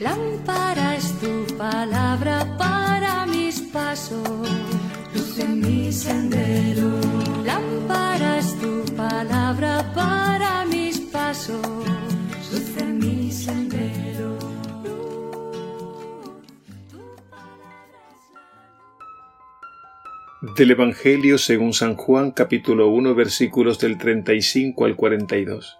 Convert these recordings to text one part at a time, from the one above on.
Lámpara es tu palabra para mis pasos, luz en mi sendero. Lámpara es tu palabra para mis pasos, luz en mi sendero. Del Evangelio según San Juan capítulo 1 versículos del 35 al 42.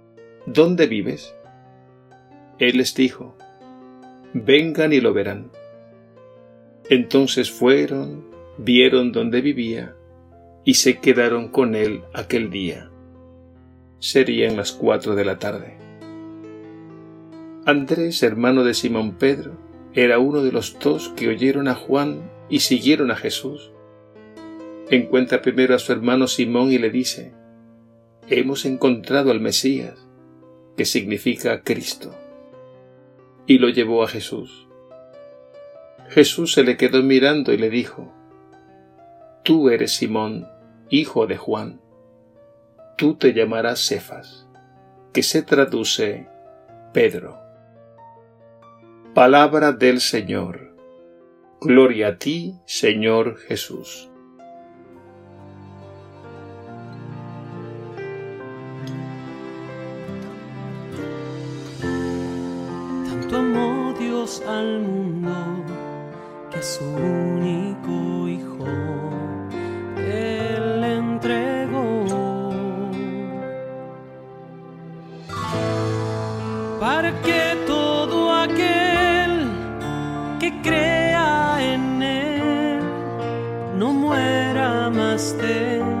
¿Dónde vives? Él les dijo, Vengan y lo verán. Entonces fueron, vieron dónde vivía, y se quedaron con él aquel día. Serían las cuatro de la tarde. Andrés, hermano de Simón Pedro, era uno de los dos que oyeron a Juan y siguieron a Jesús. Encuentra primero a su hermano Simón y le dice, Hemos encontrado al Mesías, que significa Cristo, y lo llevó a Jesús. Jesús se le quedó mirando y le dijo, Tú eres Simón, hijo de Juan, tú te llamarás Cefas, que se traduce Pedro. Palabra del Señor. Gloria a ti, Señor Jesús. Al mundo que su único hijo él entregó. Para que todo aquel que crea en él no muera más tenga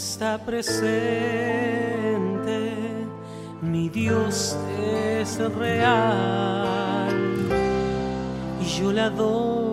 está presente, mi Dios es real y yo le adoro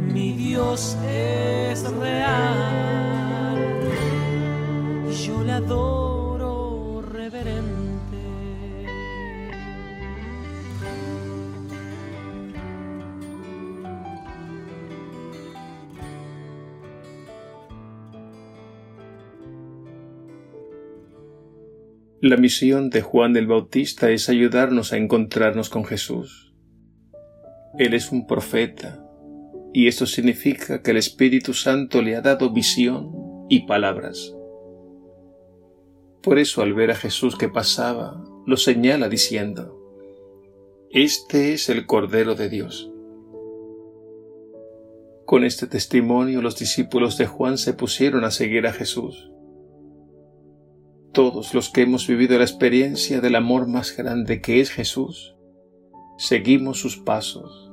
mi Dios es real, yo le adoro reverente. La misión de Juan el Bautista es ayudarnos a encontrarnos con Jesús. Él es un profeta, y esto significa que el Espíritu Santo le ha dado visión y palabras. Por eso al ver a Jesús que pasaba, lo señala diciendo, Este es el Cordero de Dios. Con este testimonio los discípulos de Juan se pusieron a seguir a Jesús todos los que hemos vivido la experiencia del amor más grande que es Jesús, seguimos sus pasos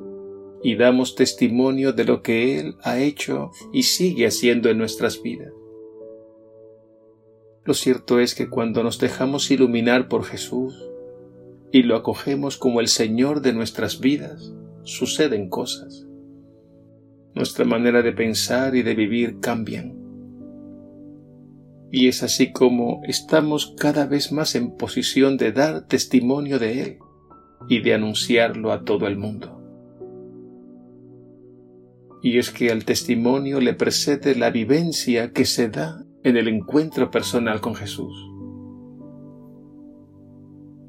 y damos testimonio de lo que Él ha hecho y sigue haciendo en nuestras vidas. Lo cierto es que cuando nos dejamos iluminar por Jesús y lo acogemos como el Señor de nuestras vidas, suceden cosas. Nuestra manera de pensar y de vivir cambian y es así como estamos cada vez más en posición de dar testimonio de Él y de anunciarlo a todo el mundo. Y es que al testimonio le precede la vivencia que se da en el encuentro personal con Jesús.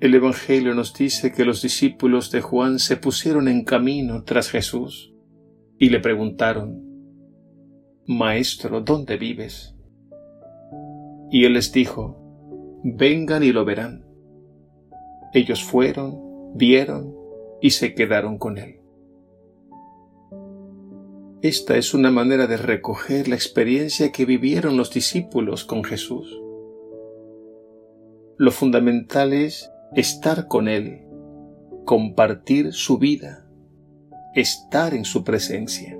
El Evangelio nos dice que los discípulos de Juan se pusieron en camino tras Jesús y le preguntaron, Maestro, ¿dónde vives? Y él les dijo, vengan y lo verán. Ellos fueron, vieron y se quedaron con él. Esta es una manera de recoger la experiencia que vivieron los discípulos con Jesús. Lo fundamental es estar con Él, compartir su vida, estar en su presencia.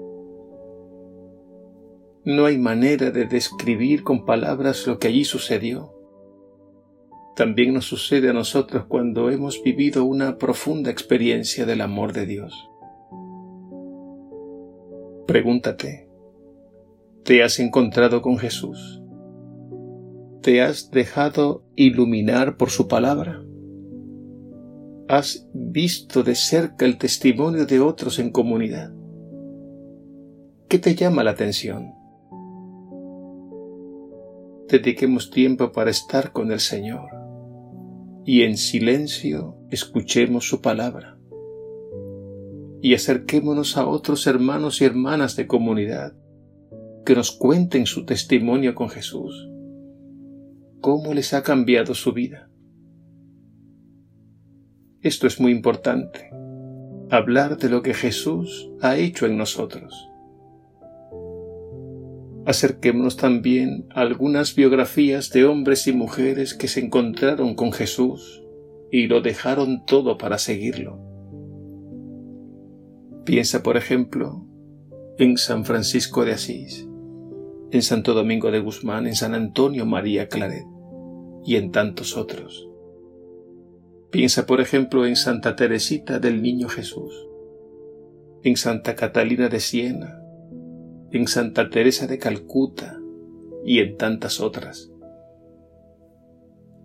No hay manera de describir con palabras lo que allí sucedió. También nos sucede a nosotros cuando hemos vivido una profunda experiencia del amor de Dios. Pregúntate, ¿te has encontrado con Jesús? ¿Te has dejado iluminar por su palabra? ¿Has visto de cerca el testimonio de otros en comunidad? ¿Qué te llama la atención? dediquemos tiempo para estar con el Señor y en silencio escuchemos su palabra y acerquémonos a otros hermanos y hermanas de comunidad que nos cuenten su testimonio con Jesús, cómo les ha cambiado su vida. Esto es muy importante, hablar de lo que Jesús ha hecho en nosotros Acerquémonos también a algunas biografías de hombres y mujeres que se encontraron con Jesús y lo dejaron todo para seguirlo. Piensa, por ejemplo, en San Francisco de Asís, en Santo Domingo de Guzmán, en San Antonio María Claret y en tantos otros. Piensa, por ejemplo, en Santa Teresita del Niño Jesús, en Santa Catalina de Siena, en Santa Teresa de Calcuta y en tantas otras.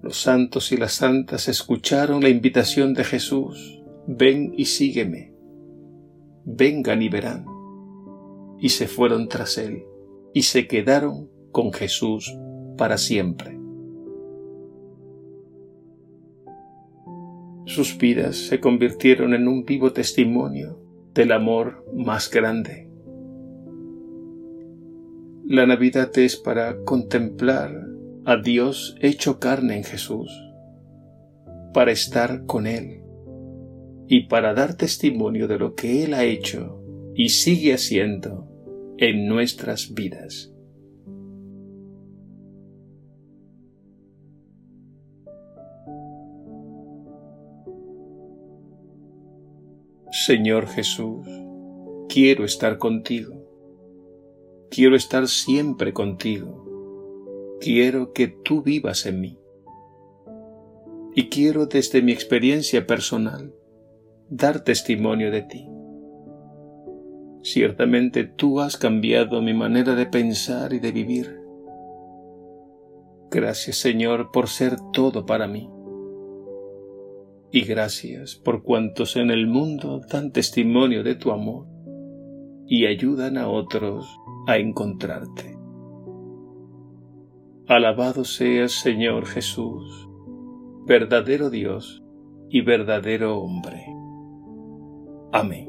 Los santos y las santas escucharon la invitación de Jesús, ven y sígueme, vengan y verán, y se fueron tras él, y se quedaron con Jesús para siempre. Sus vidas se convirtieron en un vivo testimonio del amor más grande. La Navidad es para contemplar a Dios hecho carne en Jesús, para estar con Él y para dar testimonio de lo que Él ha hecho y sigue haciendo en nuestras vidas. Señor Jesús, quiero estar contigo Quiero estar siempre contigo. Quiero que tú vivas en mí. Y quiero desde mi experiencia personal dar testimonio de ti. Ciertamente tú has cambiado mi manera de pensar y de vivir. Gracias Señor por ser todo para mí. Y gracias por cuantos en el mundo dan testimonio de tu amor y ayudan a otros a encontrarte. Alabado seas, Señor Jesús, verdadero Dios y verdadero hombre. Amém.